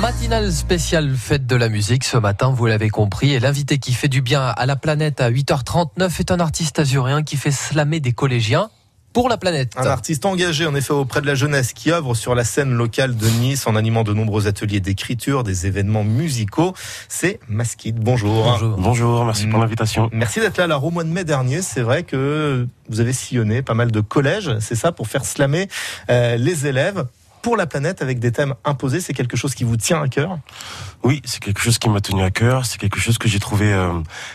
Matinale spéciale fête de la musique ce matin, vous l'avez compris. Et l'invité qui fait du bien à la planète à 8h39 est un artiste azuréen qui fait slammer des collégiens pour la planète. Un artiste engagé en effet auprès de la jeunesse qui œuvre sur la scène locale de Nice en animant de nombreux ateliers d'écriture, des événements musicaux. C'est Maskid. Bonjour. Bonjour. Bonjour, merci pour l'invitation. Merci d'être là. Alors au mois de mai dernier, c'est vrai que vous avez sillonné pas mal de collèges, c'est ça, pour faire slammer euh, les élèves pour la planète avec des thèmes imposés. C'est quelque chose qui vous tient à cœur? Oui, c'est quelque chose qui m'a tenu à cœur. C'est quelque chose que j'ai trouvé euh,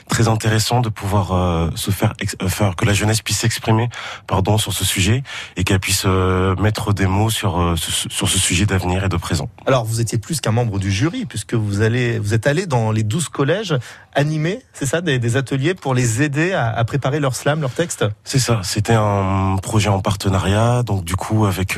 très intéressant de pouvoir euh, se faire, euh, faire que la jeunesse puisse s'exprimer, pardon, sur ce sujet et qu'elle puisse mettre des mots sur ce, sur ce sujet d'avenir et de présent. Alors, vous étiez plus qu'un membre du jury puisque vous allez, vous êtes allé dans les 12 collèges animer, c'est ça, des, des, ateliers pour les aider à, à préparer leur slam, leur texte? C'est ça. C'était un projet en partenariat, donc du coup avec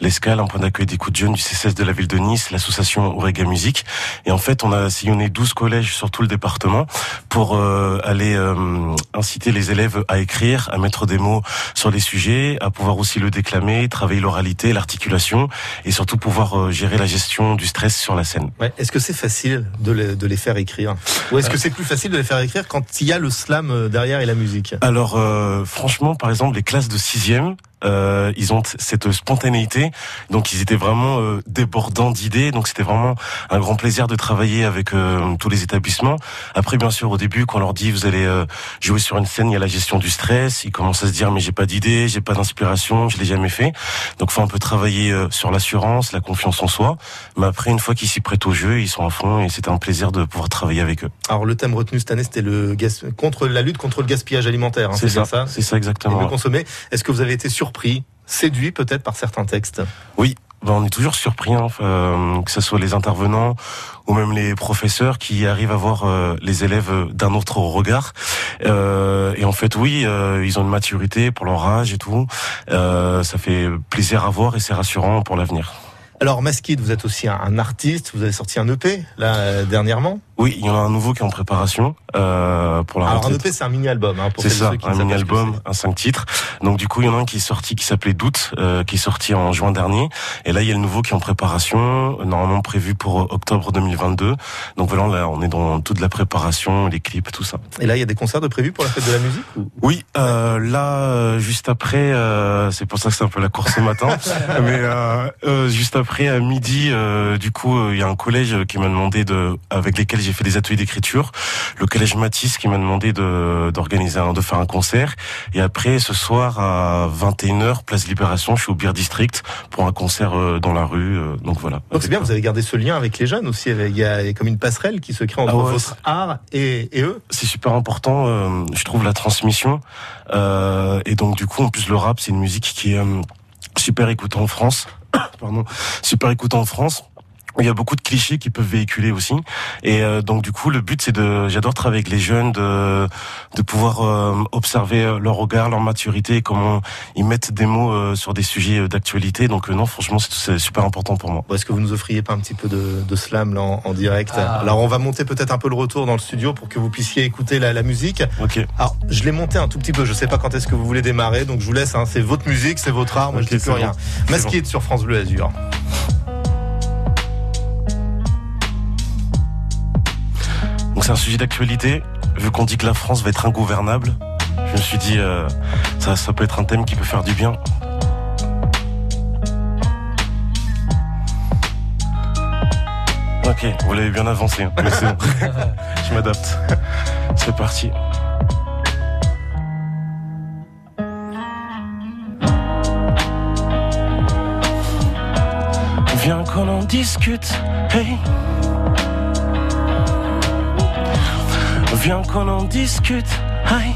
l'escale, un point d'accueil des coups de jeunes du CCS de la ville de Nice, l'association Orega Musique. Et en fait, on a sillonné 12 collèges sur tout le département pour euh, aller euh, inciter les élèves à écrire, à mettre des mots sur les sujets, à pouvoir aussi le déclamer, travailler l'oralité, l'articulation et surtout pouvoir euh, gérer la gestion du stress sur la scène. Ouais. Est-ce que c'est facile de les, de les faire écrire? Ou est-ce que c'est plus facile de les faire écrire quand il y a le slam derrière et la musique? Alors, euh, franchement, par exemple, les classes de sixième, euh, ils ont cette spontanéité, donc ils étaient vraiment euh, débordants d'idées, donc c'était vraiment un grand plaisir de travailler avec euh, tous les établissements. Après, bien sûr, au début, quand on leur dit vous allez euh, jouer sur une scène, il y a la gestion du stress, ils commencent à se dire mais j'ai pas d'idée, j'ai pas d'inspiration, je l'ai jamais fait. Donc, faut un peu travailler euh, sur l'assurance, la confiance en soi. Mais après, une fois qu'ils s'y prêtent au jeu, ils sont à fond et c'était un plaisir de pouvoir travailler avec eux. Alors, le thème retenu cette année, c'était le gas... contre la lutte contre le gaspillage alimentaire. Hein, c'est ça, ça c'est ça exactement. Et le consommer. Est-ce que vous avez été sur surpris, séduit peut-être par certains textes Oui, ben on est toujours surpris, hein, euh, que ce soit les intervenants ou même les professeurs qui arrivent à voir euh, les élèves d'un autre regard. Euh, et en fait, oui, ils ont une maturité pour leur âge et tout. Ça fait plaisir à voir et c'est rassurant pour l'avenir. Alors, Maskid, vous êtes aussi un, artiste. Vous avez sorti un EP là dernièrement. Oui, il y en a un nouveau qui est en préparation euh, pour la. Alors un EP, c'est un mini album. Hein, c'est ça, un mini album, un cinq titres. Donc du coup, il y en a un qui est sorti qui s'appelait Doute, euh, qui est sorti en juin dernier. Et là, il y a le nouveau qui est en préparation, normalement prévu pour octobre 2022. Donc voilà, là, on est dans toute la préparation, les clips, tout ça. Et là, il y a des concerts de prévus pour la fête de la musique ou... Oui, euh, là, juste après, euh, c'est pour ça que c'est un peu la course ce matin. mais euh, juste après, à midi, du coup, il y a un collège qui m'a demandé de, avec lesquels j'ai fait des ateliers d'écriture. Le collège Matisse qui m'a demandé de d'organiser de faire un concert. Et après, ce soir à 21h, place Libération, je suis au Beer District pour un concert dans la rue. Donc voilà. Donc c'est bien, vous avez gardé ce lien avec les jeunes aussi. Il y a comme une passerelle qui se crée entre ah ouais, votre art et, et eux. C'est super important, euh, je trouve, la transmission. Euh, et donc du coup, en plus, le rap, c'est une musique qui est euh, super écoutée en France. Pardon, super écoutée en France. Il y a beaucoup de clichés qui peuvent véhiculer aussi, et euh, donc du coup le but c'est de, j'adore travailler avec les jeunes, de de pouvoir euh, observer leur regard, leur maturité, comment ils mettent des mots euh, sur des sujets d'actualité. Donc non, franchement c'est super important pour moi. Est-ce que vous nous offriez pas un petit peu de, de slam là, en, en direct ah. Alors on va monter peut-être un peu le retour dans le studio pour que vous puissiez écouter la, la musique. Ok. Alors je l'ai monté un tout petit peu, je sais pas quand est-ce que vous voulez démarrer, donc je vous laisse. Hein, c'est votre musique, c'est votre art, moi okay, je dis plus rien. Bon. Masqué bon. sur France Bleu Azur. C'est un sujet d'actualité. Vu qu'on dit que la France va être ingouvernable, je me suis dit euh, ça, ça peut être un thème qui peut faire du bien. Ok, vous l'avez bien avancé, hein. mais c'est bon. je m'adapte. C'est parti. Viens qu'on en discute, hey. Viens qu'on en discute. Hey.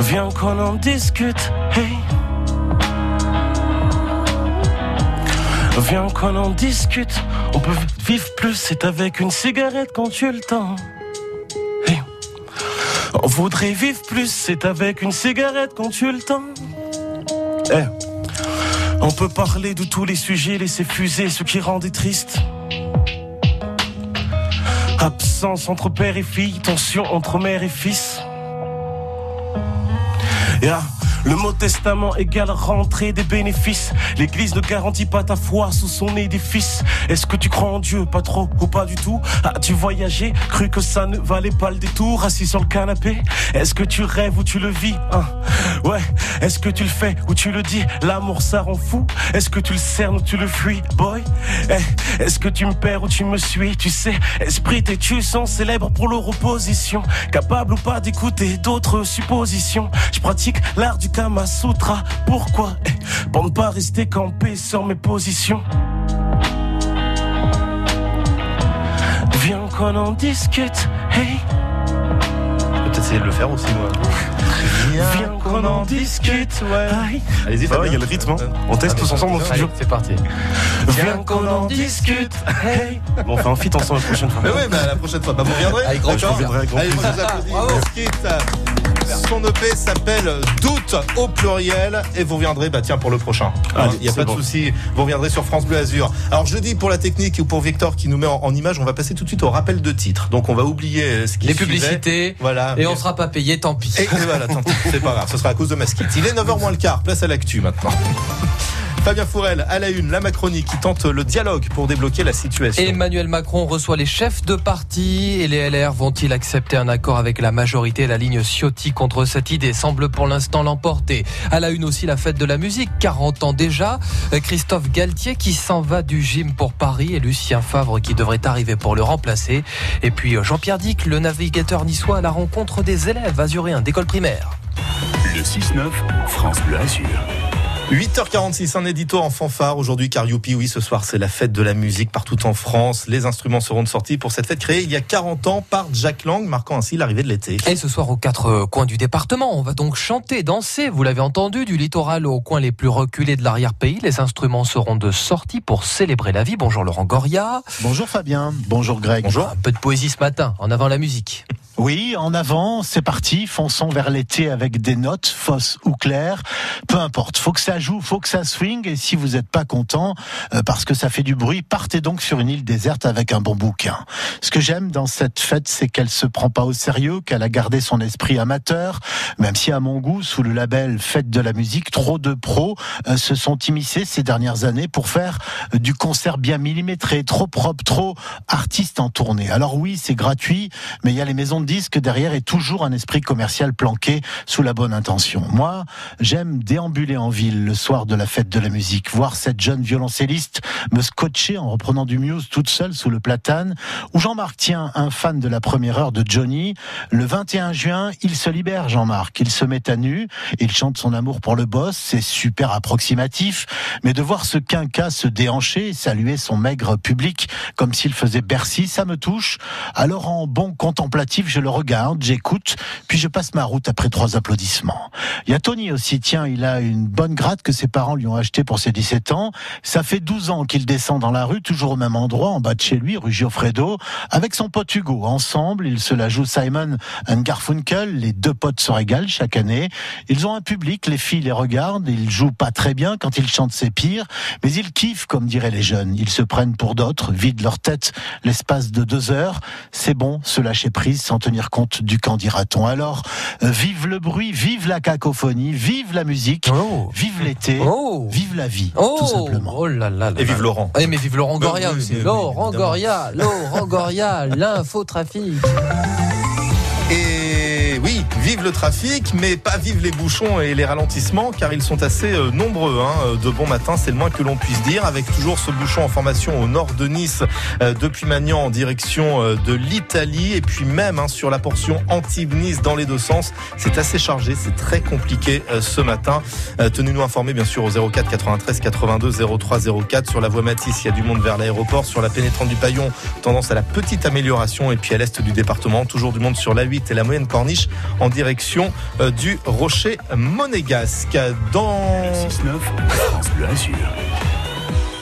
Viens qu'on en discute. Hey. Viens qu'on en discute. On peut vivre plus, c'est avec une cigarette quand tu le temps. On voudrait vivre plus, c'est avec une cigarette quand tu le temps. On peut parler de tous les sujets, laisser fuser ce qui rendait triste. Entre père et fille, tension entre mère et fils. Le mot testament égale rentrée des bénéfices. L'église ne garantit pas ta foi sous son édifice. Est-ce que tu crois en Dieu Pas trop ou pas du tout? As-tu voyagé Cru que ça ne valait pas le détour Assis sur le canapé. Est-ce que tu rêves ou tu le vis? Hein? Ouais. Est-ce que tu le fais ou tu le dis? L'amour ça rend fou. Est-ce que tu le cernes ou tu le fuis Boy? Eh, Est-ce que tu me perds ou tu me suis? Tu sais, esprit tu sont célèbre pour leur opposition Capable ou pas d'écouter d'autres suppositions. Je pratique l'art du Kama Sutra Pourquoi? Eh, Pour ne pas rester campé sur mes positions Viens qu'on en discute, hey Peut-être essayer de le faire aussi, moi. Viens qu'on en discute, ouais. Allez-y, Bah ouais, il y a le rythme, hein. On teste tous ensemble dans le Allez, studio. c'est parti. Viens qu'on en discute, hey. Bon, on fait un feat ensemble la prochaine fois. Mais oui, bah, la prochaine fois. Bah, vous reviendrez Avec grand Allez, moi, je vous applaudis. Bravo. Mesquite. Son EP s'appelle Doute au pluriel et vous reviendrez bah tiens pour le prochain. Il n'y a pas bon. de souci, vous reviendrez sur France Bleu Azur. Alors je dis pour la technique ou pour Victor qui nous met en, en image, on va passer tout de suite au rappel de titre. Donc on va oublier euh, ce qui Les suivait. publicités. Voilà. Et on sera pas payé, tant pis. Et, et voilà, tant pis, c'est pas grave, ce sera à cause de Masquite. Il est 9h moins le quart, place à l'actu maintenant. Fabien Fourel, à la une, la Macronie qui tente le dialogue pour débloquer la situation. Emmanuel Macron reçoit les chefs de parti et les LR vont-ils accepter un accord avec la majorité? La ligne Ciotti contre cette idée semble pour l'instant l'emporter. À la une aussi la fête de la musique, 40 ans déjà. Christophe Galtier qui s'en va du gym pour Paris et Lucien Favre qui devrait arriver pour le remplacer. Et puis Jean-Pierre Dick, le navigateur niçois à la rencontre des élèves azuréens d'école primaire. Le 6-9, France Bleu Azur. 8h46, un édito en fanfare aujourd'hui car youpi, oui, ce soir c'est la fête de la musique partout en France. Les instruments seront de sortie pour cette fête créée il y a 40 ans par Jack Lang, marquant ainsi l'arrivée de l'été. Et ce soir aux quatre euh, coins du département, on va donc chanter, danser, vous l'avez entendu, du littoral aux coins les plus reculés de l'arrière-pays. Les instruments seront de sortie pour célébrer la vie. Bonjour Laurent Goria. Bonjour Fabien, bonjour Greg. Bonjour. Un peu de poésie ce matin, en avant la musique. Oui, en avant, c'est parti, fonçons vers l'été avec des notes, fausses ou claires, peu importe, faut que ça joue, faut que ça swing, et si vous n'êtes pas content, euh, parce que ça fait du bruit, partez donc sur une île déserte avec un bon bouquin. Ce que j'aime dans cette fête, c'est qu'elle se prend pas au sérieux, qu'elle a gardé son esprit amateur, même si à mon goût, sous le label Fête de la musique, trop de pros euh, se sont immiscés ces dernières années pour faire euh, du concert bien millimétré, trop propre, trop artiste en tournée. Alors oui, c'est gratuit, mais il y a les maisons de disques derrière et toujours un esprit commercial planqué sous la bonne intention. Moi, j'aime déambuler en ville le soir de la fête de la musique, voir cette jeune violoncelliste me scotcher en reprenant du Muse toute seule sous le platane, ou Jean-Marc tient un fan de la première heure de Johnny. Le 21 juin, il se libère, Jean-Marc. Il se met à nu, il chante son amour pour le boss, c'est super approximatif, mais de voir ce quinca se déhancher, saluer son maigre public comme s'il faisait Bercy, ça me touche. Alors en bon contemplatif, je le regarde, j'écoute, puis je passe ma route après trois applaudissements. Il y a Tony aussi, tiens, il a une bonne gratte que ses parents lui ont achetée pour ses 17 ans. Ça fait 12 ans qu'il descend dans la rue, toujours au même endroit, en bas de chez lui, rue Giofredo, avec son pote Hugo. Ensemble, ils se la jouent Simon and Garfunkel, les deux potes se régalent chaque année. Ils ont un public, les filles les regardent, ils jouent pas très bien quand ils chantent c'est pire, mais ils kiffent comme diraient les jeunes. Ils se prennent pour d'autres, vident leur tête l'espace de deux heures. C'est bon, se lâcher prise sans tenir compte du qu'en dira-t-on. Alors, euh, vive le bruit, vive la cacophonie, vive la musique, Oh vive l'été, Oh vive la vie, Oh, tout simplement. oh là là là Et vive. Laurent. Eh, mais vive Laurent Bah Goria aussi. Laurent. Goria, Laurent Goria, l'infotrafic. Vive le trafic, mais pas vive les bouchons et les ralentissements, car ils sont assez euh, nombreux. hein. De bon matin, c'est le moins que l'on puisse dire, avec toujours ce bouchon en formation au nord de Nice, euh, depuis Magnan en direction euh, de l'Italie, et puis même hein, sur la portion Antibes-Nice dans les deux sens. C'est assez chargé, c'est très compliqué euh, ce matin. Euh, Tenez-nous informés, bien sûr, au 04 93 82 03 04 sur la voie Matisse. Il y a du monde vers l'aéroport, sur la pénétrante du Paillon, tendance à la petite amélioration, et puis à l'est du département, toujours du monde sur la 8 et la moyenne corniche en direction euh, du rocher monégasque. Dans Le 6-9, France Bleu Azur.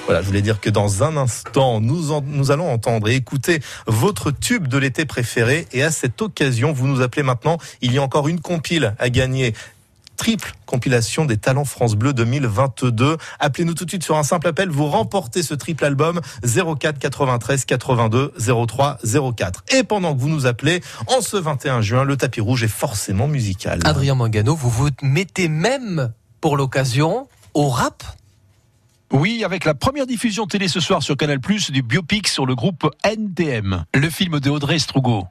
voilà, je voulais dire que dans un instant, nous, en- nous allons entendre et écouter votre tube de l'été préféré. Et à cette occasion, vous nous appelez maintenant. Il y a encore une compile à gagner. Triple compilation des talents France Bleu 2022. Appelez-nous tout de suite sur un simple appel, vous remportez ce triple album 04 93 82 03 04. Et pendant que vous nous appelez, en ce 21 juin, le tapis rouge est forcément musical. Adrien Mangano, vous vous mettez même pour l'occasion au rap? Oui, avec la première diffusion télé ce soir sur Canal+, du biopic sur le groupe NTM, le film de Audrey Strugo.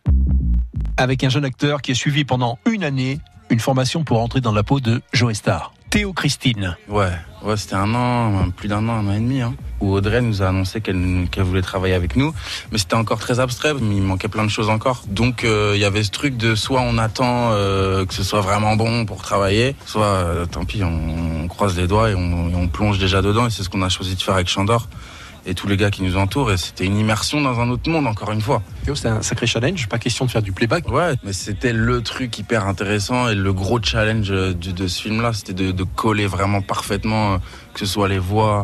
Avec un jeune acteur qui a suivi pendant une année une formation pour entrer dans la peau de Joe Star. Théo Christine. Ouais, ouais c'était un an, plus d'un an, un an et demi, hein, où Audrey nous a annoncé qu'elle voulait travailler avec nous, mais c'était encore très abstrait, il manquait plein de choses encore. Donc euh, il y avait ce truc de soit on attend euh, que ce soit vraiment bon pour travailler, soit euh, tant pis, on, croise les doigts et on, plonge déjà dedans, et c'est ce qu'on a choisi de faire avec Chandor et tous les gars qui nous entourent. Et c'était une immersion dans un autre monde, encore une fois. C'est un sacré challenge, pas question de faire du playback. Ouais, mais c'était le truc hyper intéressant et le gros challenge de, de ce film-là, c'était de, de, coller vraiment parfaitement, que ce soit les voix,